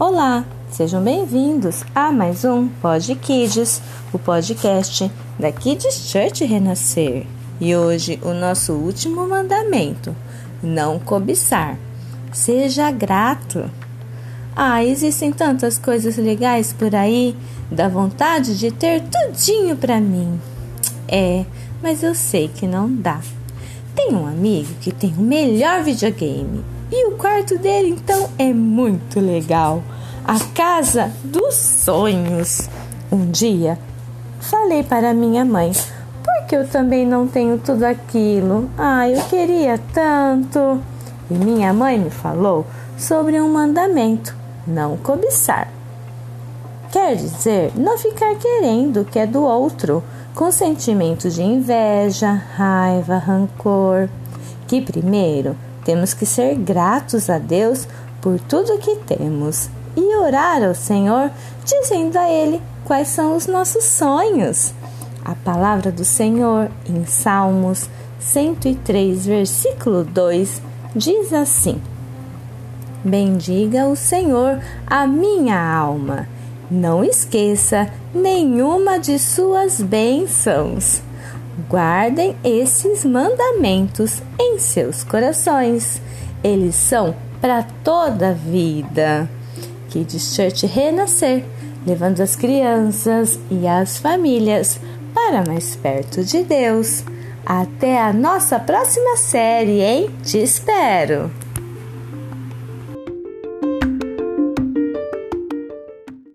Olá, sejam bem-vindos a mais um Pod Kids, o podcast da Kids Church Renascer. E hoje o nosso último mandamento: não cobiçar. Seja grato. Ah, existem tantas coisas legais por aí, dá vontade de ter tudinho para mim. É, mas eu sei que não dá. Tem um amigo que tem o melhor videogame e o quarto dele então é muito legal. A casa dos sonhos. Um dia falei para minha mãe: por que eu também não tenho tudo aquilo? Ah, eu queria tanto. E minha mãe me falou sobre um mandamento: não cobiçar. Quer dizer, não ficar querendo o que é do outro, com sentimentos de inveja, raiva, rancor. Que primeiro temos que ser gratos a Deus por tudo que temos e orar ao Senhor, dizendo a Ele quais são os nossos sonhos. A palavra do Senhor em Salmos 103, versículo 2 diz assim: Bendiga o Senhor a minha alma. Não esqueça nenhuma de suas bênçãos. Guardem esses mandamentos em seus corações. Eles são para toda a vida. Kids Church renascer, levando as crianças e as famílias para mais perto de Deus. Até a nossa próxima série, hein? Te espero!